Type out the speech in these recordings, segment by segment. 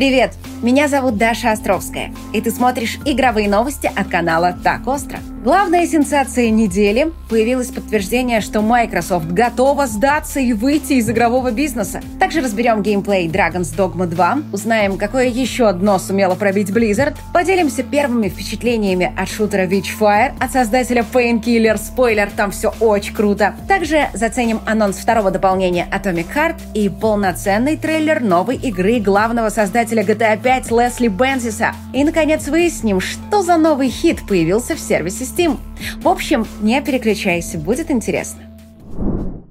Привет! Меня зовут Даша Островская, и ты смотришь игровые новости от канала «Так остро». Главная сенсация недели – появилось подтверждение, что Microsoft готова сдаться и выйти из игрового бизнеса. Также разберем геймплей Dragon's Dogma 2, узнаем, какое еще дно сумело пробить Blizzard, поделимся первыми впечатлениями от шутера Witchfire, от создателя Painkiller, спойлер, там все очень круто. Также заценим анонс второго дополнения Atomic Heart и полноценный трейлер новой игры главного создателя GTA 5 Лесли Бензиса. И, наконец, выясним, что за новый хит появился в сервисе Steam. В общем, не переключайся, будет интересно.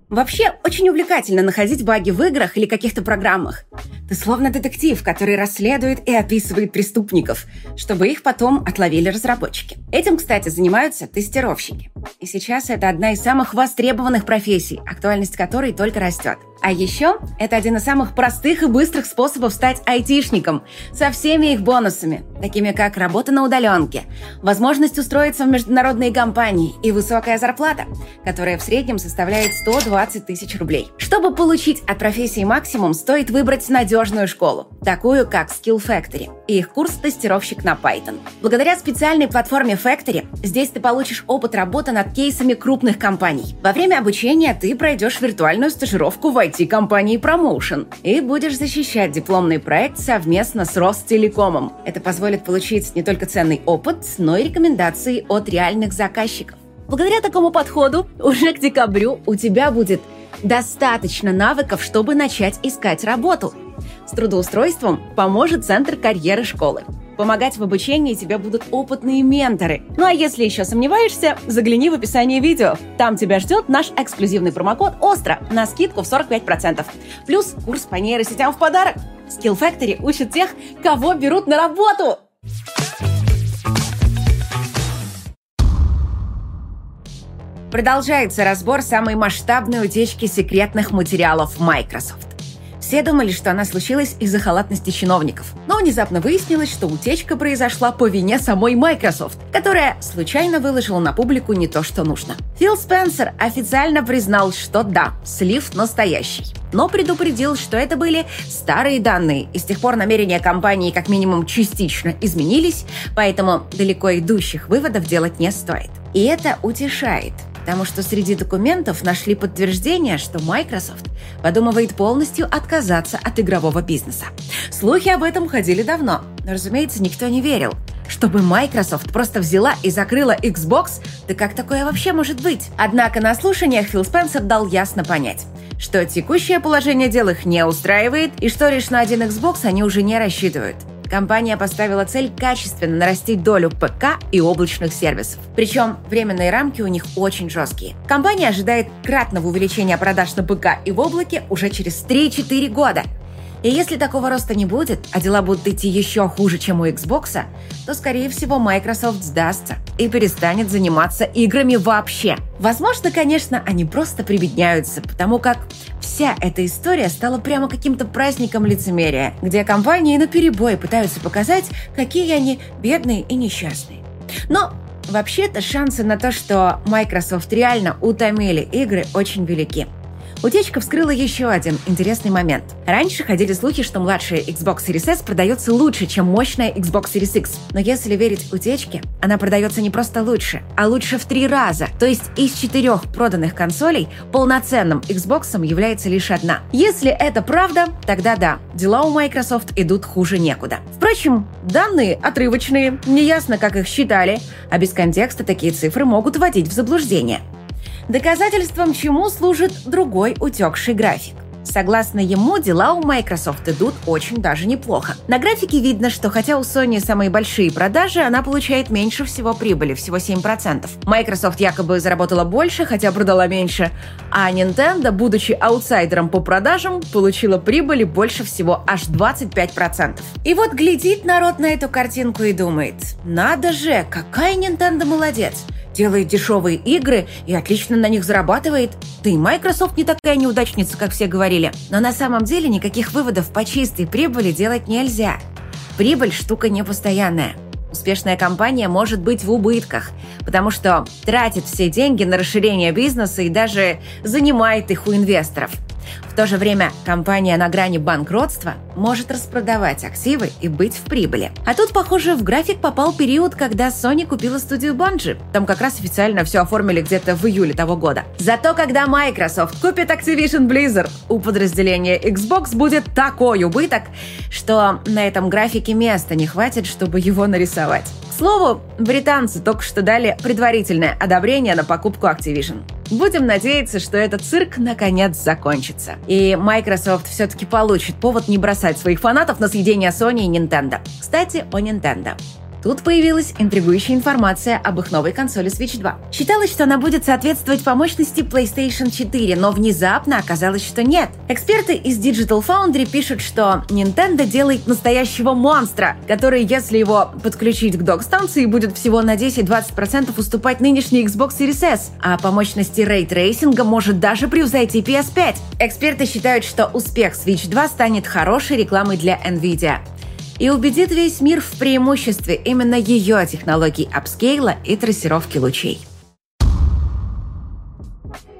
Вообще, очень увлекательно находить баги в играх или каких-то программах. Ты словно детектив, который расследует и описывает преступников, чтобы их потом отловили разработчики. Этим, кстати, занимаются тестировщики. И сейчас это одна из самых востребованных профессий, актуальность которой только растет. А еще это один из самых простых и быстрых способов стать айтишником со всеми их бонусами, такими как работа на удаленке, возможность устроиться в международные компании и высокая зарплата, которая в среднем составляет 120 тысяч рублей. Чтобы получить от профессии максимум, стоит выбрать надежную школу, такую как Skill Factory и их курс «Тестировщик на Python». Благодаря специальной платформе Factory здесь ты получишь опыт работы над кейсами крупных компаний. Во время обучения ты пройдешь виртуальную стажировку в IT-компании Promotion и будешь защищать дипломный проект совместно с Ростелекомом. Это позволит получить не только ценный опыт, но и рекомендации от реальных заказчиков. Благодаря такому подходу уже к декабрю у тебя будет достаточно навыков, чтобы начать искать работу. С трудоустройством поможет Центр карьеры школы. Помогать в обучении тебе будут опытные менторы. Ну а если еще сомневаешься, загляни в описание видео. Там тебя ждет наш эксклюзивный промокод ОСТРО на скидку в 45%. Плюс курс по нейросетям в подарок. Skill Factory учит тех, кого берут на работу. Продолжается разбор самой масштабной утечки секретных материалов Microsoft. Все думали, что она случилась из-за халатности чиновников. Но внезапно выяснилось, что утечка произошла по вине самой Microsoft, которая случайно выложила на публику не то, что нужно. Фил Спенсер официально признал, что да, слив настоящий. Но предупредил, что это были старые данные, и с тех пор намерения компании как минимум частично изменились, поэтому далеко идущих выводов делать не стоит. И это утешает, потому что среди документов нашли подтверждение, что Microsoft подумывает полностью отказаться от игрового бизнеса. Слухи об этом ходили давно, но, разумеется, никто не верил. Чтобы Microsoft просто взяла и закрыла Xbox, да как такое вообще может быть? Однако на слушаниях Фил Спенсер дал ясно понять, что текущее положение дел их не устраивает и что лишь на один Xbox они уже не рассчитывают компания поставила цель качественно нарастить долю ПК и облачных сервисов. Причем временные рамки у них очень жесткие. Компания ожидает кратного увеличения продаж на ПК и в облаке уже через 3-4 года – и если такого роста не будет, а дела будут идти еще хуже, чем у Xbox, то, скорее всего, Microsoft сдастся и перестанет заниматься играми вообще. Возможно, конечно, они просто прибедняются, потому как вся эта история стала прямо каким-то праздником лицемерия, где компании на перебой пытаются показать, какие они бедные и несчастные. Но Вообще-то шансы на то, что Microsoft реально утомили игры, очень велики. Утечка вскрыла еще один интересный момент. Раньше ходили слухи, что младшая Xbox Series S продается лучше, чем мощная Xbox Series X. Но если верить утечке, она продается не просто лучше, а лучше в три раза. То есть из четырех проданных консолей полноценным Xbox является лишь одна. Если это правда, тогда да, дела у Microsoft идут хуже некуда. Впрочем, данные отрывочные, неясно, как их считали, а без контекста такие цифры могут вводить в заблуждение. Доказательством чему служит другой утекший график. Согласно ему, дела у Microsoft идут очень даже неплохо. На графике видно, что хотя у Sony самые большие продажи, она получает меньше всего прибыли, всего 7%. Microsoft якобы заработала больше, хотя продала меньше, а Nintendo, будучи аутсайдером по продажам, получила прибыли больше всего аж 25%. И вот глядит народ на эту картинку и думает, надо же, какая Nintendo молодец делает дешевые игры и отлично на них зарабатывает. Да и Microsoft не такая неудачница, как все говорили. Но на самом деле никаких выводов по чистой прибыли делать нельзя. Прибыль – штука непостоянная. Успешная компания может быть в убытках, потому что тратит все деньги на расширение бизнеса и даже занимает их у инвесторов. В то же время компания на грани банкротства может распродавать активы и быть в прибыли. А тут, похоже, в график попал период, когда Sony купила студию Bungie. Там как раз официально все оформили где-то в июле того года. Зато когда Microsoft купит Activision Blizzard, у подразделения Xbox будет такой убыток, что на этом графике места не хватит, чтобы его нарисовать. Слову, британцы только что дали предварительное одобрение на покупку Activision. Будем надеяться, что этот цирк наконец закончится. И Microsoft все-таки получит повод не бросать своих фанатов на съедение Sony и Nintendo. Кстати, о Nintendo. Тут появилась интригующая информация об их новой консоли Switch 2. Считалось, что она будет соответствовать по мощности PlayStation 4, но внезапно оказалось, что нет. Эксперты из Digital Foundry пишут, что Nintendo делает настоящего монстра, который, если его подключить к док-станции, будет всего на 10-20% уступать нынешней Xbox Series S, а по мощности рейтрейсинга может даже превзойти PS5. Эксперты считают, что успех Switch 2 станет хорошей рекламой для Nvidia и убедит весь мир в преимуществе именно ее технологий апскейла и трассировки лучей.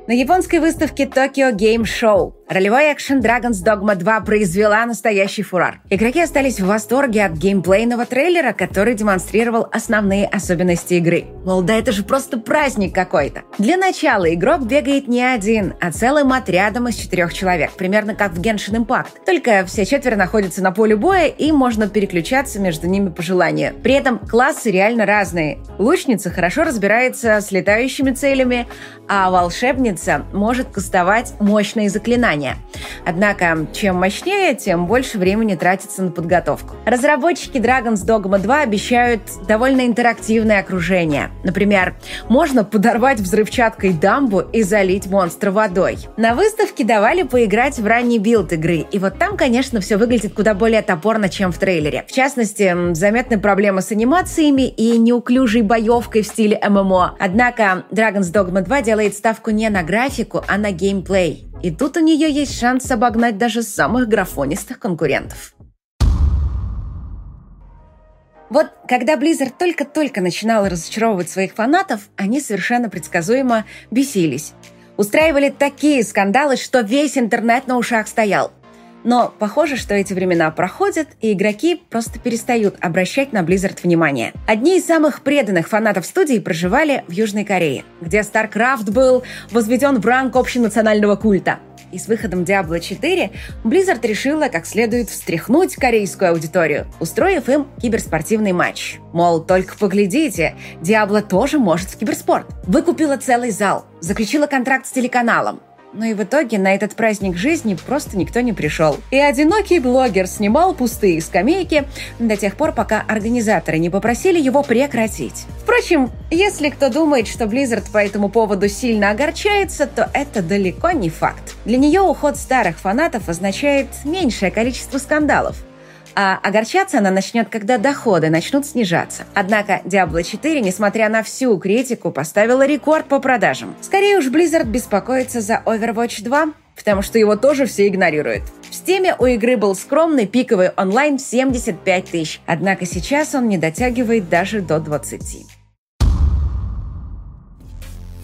На японской выставке Tokyo Game Show ролевой экшен Dragon's Dogma 2 произвела настоящий фурор. Игроки остались в восторге от геймплейного трейлера, который демонстрировал основные особенности игры. Мол, да это же просто праздник какой-то. Для начала игрок бегает не один, а целым отрядом из четырех человек, примерно как в Genshin Impact. Только все четверо находятся на поле боя, и можно переключаться между ними по желанию. При этом классы реально разные. Лучница хорошо разбирается с летающими целями, а волшебница может кастовать мощные заклинания. Однако, чем мощнее, тем больше времени тратится на подготовку. Разработчики Dragon's Dogma 2 обещают довольно интерактивное окружение. Например, можно подорвать взрывчаткой дамбу и залить монстра водой. На выставке давали поиграть в ранний билд игры, и вот там, конечно, все выглядит куда более топорно, чем в трейлере. В частности, заметны проблемы с анимациями и неуклюжей боевкой в стиле MMO. Однако Dragon's Dogma 2 делает ставку не на графику, а на геймплей. И тут у нее есть шанс обогнать даже самых графонистых конкурентов. Вот когда Blizzard только-только начинала разочаровывать своих фанатов, они совершенно предсказуемо бесились. Устраивали такие скандалы, что весь интернет на ушах стоял. Но похоже, что эти времена проходят, и игроки просто перестают обращать на Blizzard внимание. Одни из самых преданных фанатов студии проживали в Южной Корее, где StarCraft был возведен в ранг общенационального культа. И с выходом Diablo 4 Blizzard решила как следует встряхнуть корейскую аудиторию, устроив им киберспортивный матч. Мол, только поглядите, Diablo тоже может в киберспорт. Выкупила целый зал, заключила контракт с телеканалом, но и в итоге на этот праздник жизни просто никто не пришел. И одинокий блогер снимал пустые скамейки до тех пор, пока организаторы не попросили его прекратить. Впрочем, если кто думает, что Blizzard по этому поводу сильно огорчается, то это далеко не факт. Для нее уход старых фанатов означает меньшее количество скандалов а огорчаться она начнет, когда доходы начнут снижаться. Однако Diablo 4, несмотря на всю критику, поставила рекорд по продажам. Скорее уж Blizzard беспокоится за Overwatch 2, потому что его тоже все игнорируют. В Steam у игры был скромный пиковый онлайн в 75 тысяч, однако сейчас он не дотягивает даже до 20.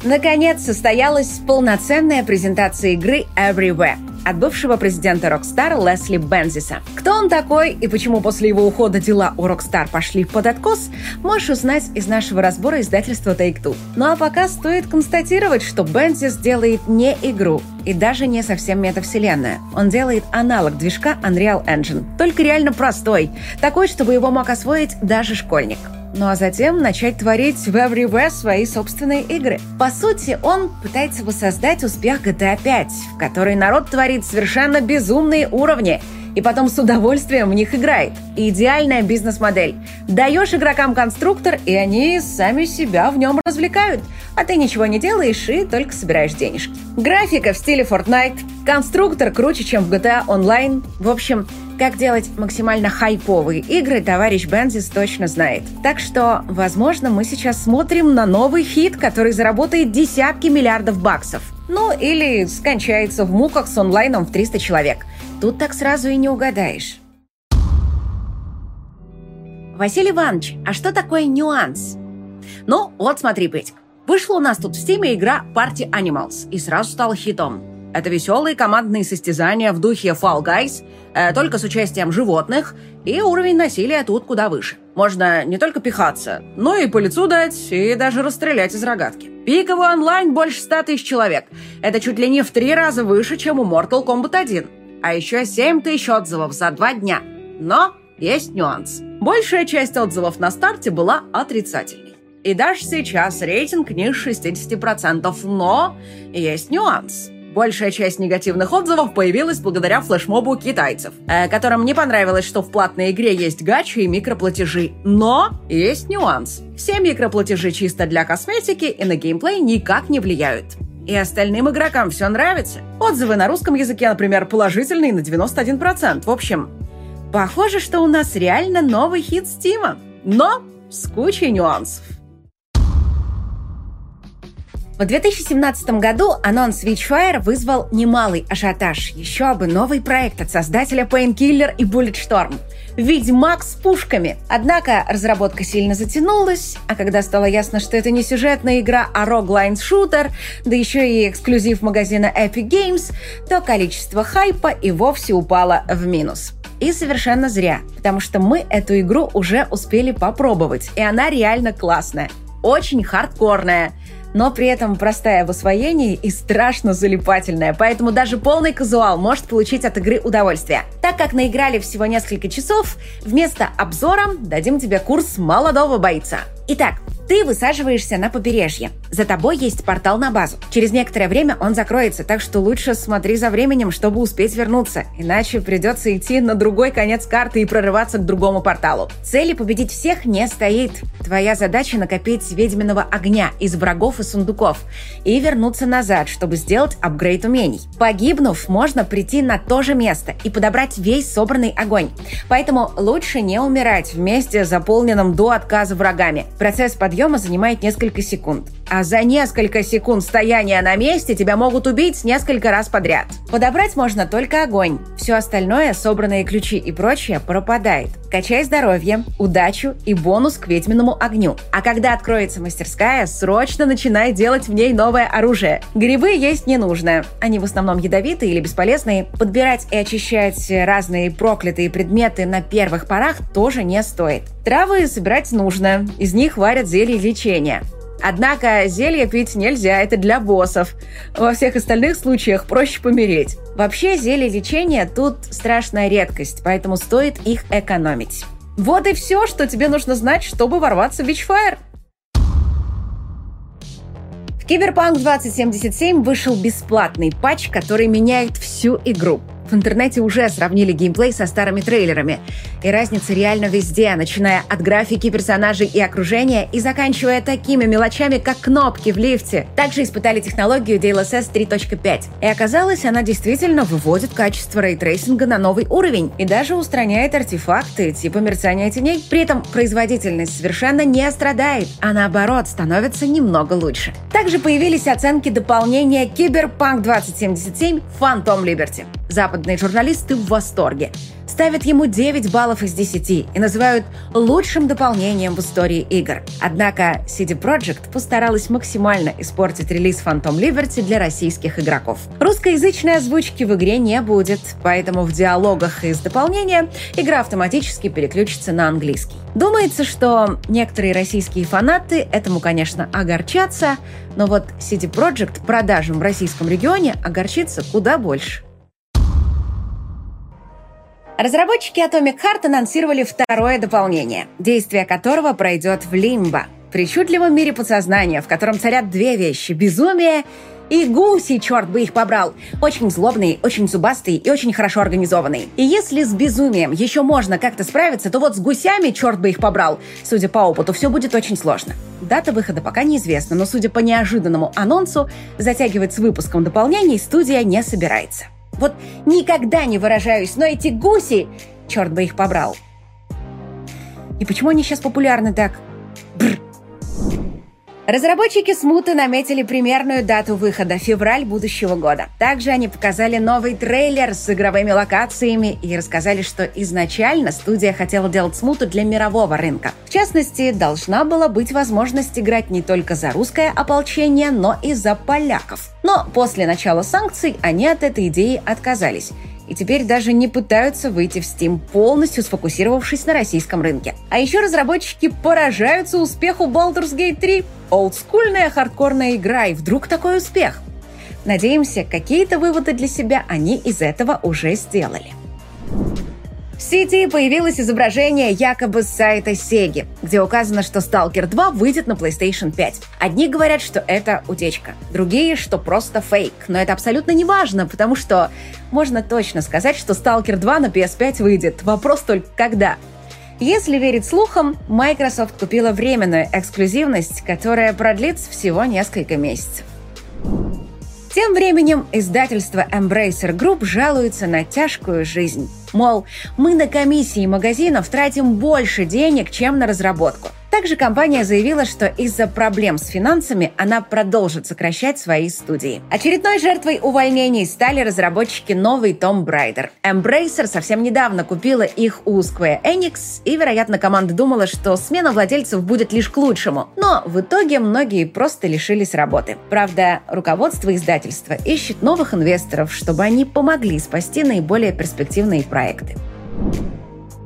Наконец состоялась полноценная презентация игры Everywhere от бывшего президента Rockstar Лесли Бензиса. Кто он такой и почему после его ухода дела у Rockstar пошли под откос, можешь узнать из нашего разбора издательства Take-Two. Ну а пока стоит констатировать, что Бензис делает не игру, и даже не совсем метавселенная. Он делает аналог движка Unreal Engine, только реально простой, такой, чтобы его мог освоить даже школьник ну а затем начать творить в Everywhere свои собственные игры. По сути, он пытается воссоздать успех GTA 5, в которой народ творит совершенно безумные уровни и потом с удовольствием в них играет. Идеальная бизнес-модель. Даешь игрокам конструктор, и они сами себя в нем развлекают. А ты ничего не делаешь и только собираешь денежки. Графика в стиле Fortnite, конструктор круче, чем в GTA Online. В общем, как делать максимально хайповые игры, товарищ Бензис точно знает. Так что, возможно, мы сейчас смотрим на новый хит, который заработает десятки миллиардов баксов. Ну, или скончается в муках с онлайном в 300 человек. Тут так сразу и не угадаешь. Василий Иванович, а что такое нюанс? Ну, вот смотри, Петик. Вышла у нас тут в Стиме игра Party Animals и сразу стала хитом. Это веселые командные состязания в духе Fall Guys, э, только с участием животных, и уровень насилия тут куда выше. Можно не только пихаться, но и по лицу дать, и даже расстрелять из рогатки. Пиковый онлайн больше 100 тысяч человек. Это чуть ли не в три раза выше, чем у Mortal Kombat 1. А еще 7 тысяч отзывов за два дня. Но есть нюанс. Большая часть отзывов на старте была отрицательной. И даже сейчас рейтинг ниже 60%, но есть нюанс. Большая часть негативных отзывов появилась благодаря флешмобу китайцев, э, которым не понравилось, что в платной игре есть гачи и микроплатежи. Но есть нюанс. Все микроплатежи чисто для косметики и на геймплей никак не влияют. И остальным игрокам все нравится. Отзывы на русском языке, например, положительные на 91%. В общем, похоже, что у нас реально новый хит Стима. Но с кучей нюансов. В 2017 году анонс Witchfire вызвал немалый ажиотаж. Еще бы новый проект от создателя Painkiller и Bulletstorm. Ведьмак с пушками. Однако разработка сильно затянулась, а когда стало ясно, что это не сюжетная игра, а роглайн-шутер, да еще и эксклюзив магазина Epic Games, то количество хайпа и вовсе упало в минус. И совершенно зря, потому что мы эту игру уже успели попробовать, и она реально классная. Очень хардкорная – но при этом простая в освоении и страшно залипательная, поэтому даже полный казуал может получить от игры удовольствие. Так как наиграли всего несколько часов, вместо обзора дадим тебе курс молодого бойца. Итак, ты высаживаешься на побережье. За тобой есть портал на базу. Через некоторое время он закроется, так что лучше смотри за временем, чтобы успеть вернуться. Иначе придется идти на другой конец карты и прорываться к другому порталу. Цели победить всех не стоит. Твоя задача накопить ведьминого огня из врагов и сундуков и вернуться назад, чтобы сделать апгрейд умений. Погибнув, можно прийти на то же место и подобрать весь собранный огонь. Поэтому лучше не умирать вместе с заполненным до отказа врагами. Процесс подъема подъема занимает несколько секунд. А за несколько секунд стояния на месте тебя могут убить несколько раз подряд. Подобрать можно только огонь. Все остальное, собранные ключи и прочее, пропадает. Качай здоровье, удачу и бонус к ведьминому огню. А когда откроется мастерская, срочно начинай делать в ней новое оружие. Грибы есть не нужно. Они в основном ядовитые или бесполезные. Подбирать и очищать разные проклятые предметы на первых порах тоже не стоит. Травы собирать нужно. Из них варят зелье лечения. Однако зелье пить нельзя, это для боссов. Во всех остальных случаях проще помереть. Вообще зелье лечения тут страшная редкость, поэтому стоит их экономить. Вот и все, что тебе нужно знать, чтобы ворваться в Witchfire. В Киберпанк 2077 вышел бесплатный патч, который меняет всю игру. В интернете уже сравнили геймплей со старыми трейлерами. И разница реально везде, начиная от графики персонажей и окружения и заканчивая такими мелочами, как кнопки в лифте. Также испытали технологию DLSS 3.5. И оказалось, она действительно выводит качество рейтрейсинга на новый уровень и даже устраняет артефакты типа мерцания теней. При этом производительность совершенно не страдает, а наоборот становится немного лучше. Также появились оценки дополнения Cyberpunk 2077 Phantom Liberty. Западные журналисты в восторге. Ставят ему 9 баллов из 10 и называют лучшим дополнением в истории игр. Однако CD Projekt постаралась максимально испортить релиз Phantom Liberty для российских игроков. Русскоязычной озвучки в игре не будет, поэтому в диалогах из дополнения игра автоматически переключится на английский. Думается, что некоторые российские фанаты этому, конечно, огорчатся, но вот CD Projekt продажам в российском регионе огорчится куда больше. Разработчики Atomic Heart анонсировали второе дополнение, действие которого пройдет в Лимбо, причудливом мире подсознания, в котором царят две вещи – безумие и гуси, черт бы их побрал. Очень злобные, очень зубастые и очень хорошо организованные. И если с безумием еще можно как-то справиться, то вот с гусями, черт бы их побрал, судя по опыту, все будет очень сложно. Дата выхода пока неизвестна, но судя по неожиданному анонсу, затягивать с выпуском дополнений студия не собирается. Вот никогда не выражаюсь, но эти гуси, черт бы их побрал. И почему они сейчас популярны так? Разработчики смуты наметили примерную дату выхода – февраль будущего года. Также они показали новый трейлер с игровыми локациями и рассказали, что изначально студия хотела делать смуту для мирового рынка. В частности, должна была быть возможность играть не только за русское ополчение, но и за поляков. Но после начала санкций они от этой идеи отказались и теперь даже не пытаются выйти в Steam, полностью сфокусировавшись на российском рынке. А еще разработчики поражаются успеху Baldur's Gate 3. Олдскульная хардкорная игра, и вдруг такой успех. Надеемся, какие-то выводы для себя они из этого уже сделали. В сети появилось изображение якобы с сайта Sega, где указано, что Stalker 2 выйдет на PlayStation 5. Одни говорят, что это утечка, другие, что просто фейк. Но это абсолютно не важно, потому что можно точно сказать, что Stalker 2 на PS5 выйдет. Вопрос только когда. Если верить слухам, Microsoft купила временную эксклюзивность, которая продлится всего несколько месяцев. Тем временем издательство Embracer Group жалуется на тяжкую жизнь. Мол, мы на комиссии магазинов тратим больше денег, чем на разработку. Также компания заявила, что из-за проблем с финансами она продолжит сокращать свои студии. Очередной жертвой увольнений стали разработчики новый Tomb Raider. Embracer совсем недавно купила их у Square Enix, и, вероятно, команда думала, что смена владельцев будет лишь к лучшему. Но в итоге многие просто лишились работы. Правда, руководство издательства ищет новых инвесторов, чтобы они помогли спасти наиболее перспективные проекты.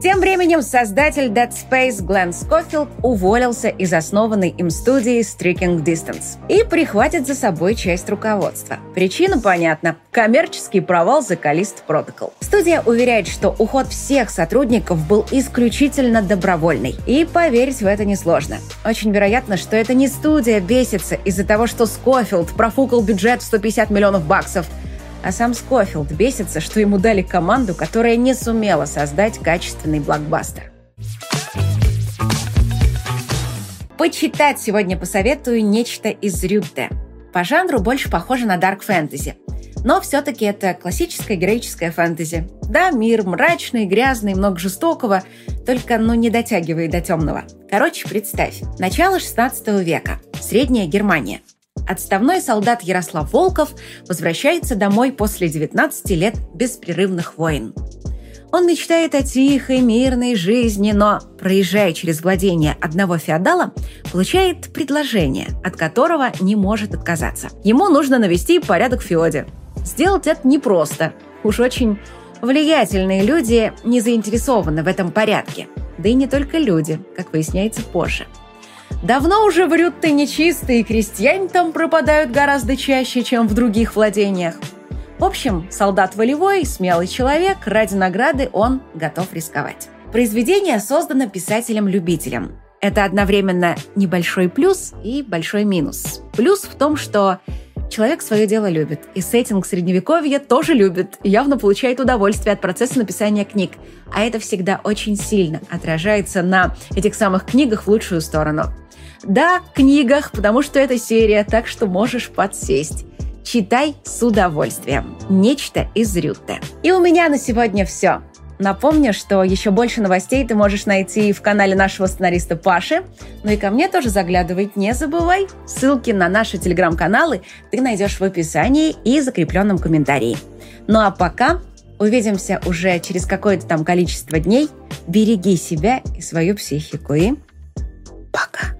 Тем временем создатель Dead Space Глен Скофилд уволился из основанной им студии Striking Distance и прихватит за собой часть руководства. Причина понятна – коммерческий провал The Callisto Protocol. Студия уверяет, что уход всех сотрудников был исключительно добровольный, и поверить в это несложно. Очень вероятно, что это не студия бесится из-за того, что Скофилд профукал бюджет в 150 миллионов баксов – а сам Скофилд бесится, что ему дали команду, которая не сумела создать качественный блокбастер. Почитать сегодня посоветую нечто из Рютте. По жанру больше похоже на дарк фэнтези. Но все-таки это классическая героическая фэнтези. Да, мир мрачный, грязный, много жестокого, только ну не дотягивает до темного. Короче, представь. Начало 16 века. Средняя Германия – Отставной солдат Ярослав Волков возвращается домой после 19 лет беспрерывных войн. Он мечтает о тихой, мирной жизни, но, проезжая через владение одного феодала, получает предложение, от которого не может отказаться. Ему нужно навести порядок в феоде. Сделать это непросто. Уж очень влиятельные люди не заинтересованы в этом порядке. Да и не только люди, как выясняется позже – Давно уже врют ты нечистые, крестьяне там пропадают гораздо чаще, чем в других владениях. В общем, солдат волевой, смелый человек, ради награды он готов рисковать. Произведение создано писателем-любителем. Это одновременно небольшой плюс и большой минус. Плюс в том, что человек свое дело любит, и сеттинг средневековья тоже любит, и явно получает удовольствие от процесса написания книг. А это всегда очень сильно отражается на этих самых книгах в лучшую сторону. Да, книгах, потому что это серия, так что можешь подсесть. Читай с удовольствием. Нечто из Рютте. И у меня на сегодня все. Напомню, что еще больше новостей ты можешь найти в канале нашего сценариста Паши. Ну и ко мне тоже заглядывать не забывай. Ссылки на наши телеграм-каналы ты найдешь в описании и закрепленном комментарии. Ну а пока увидимся уже через какое-то там количество дней. Береги себя и свою психику. И пока.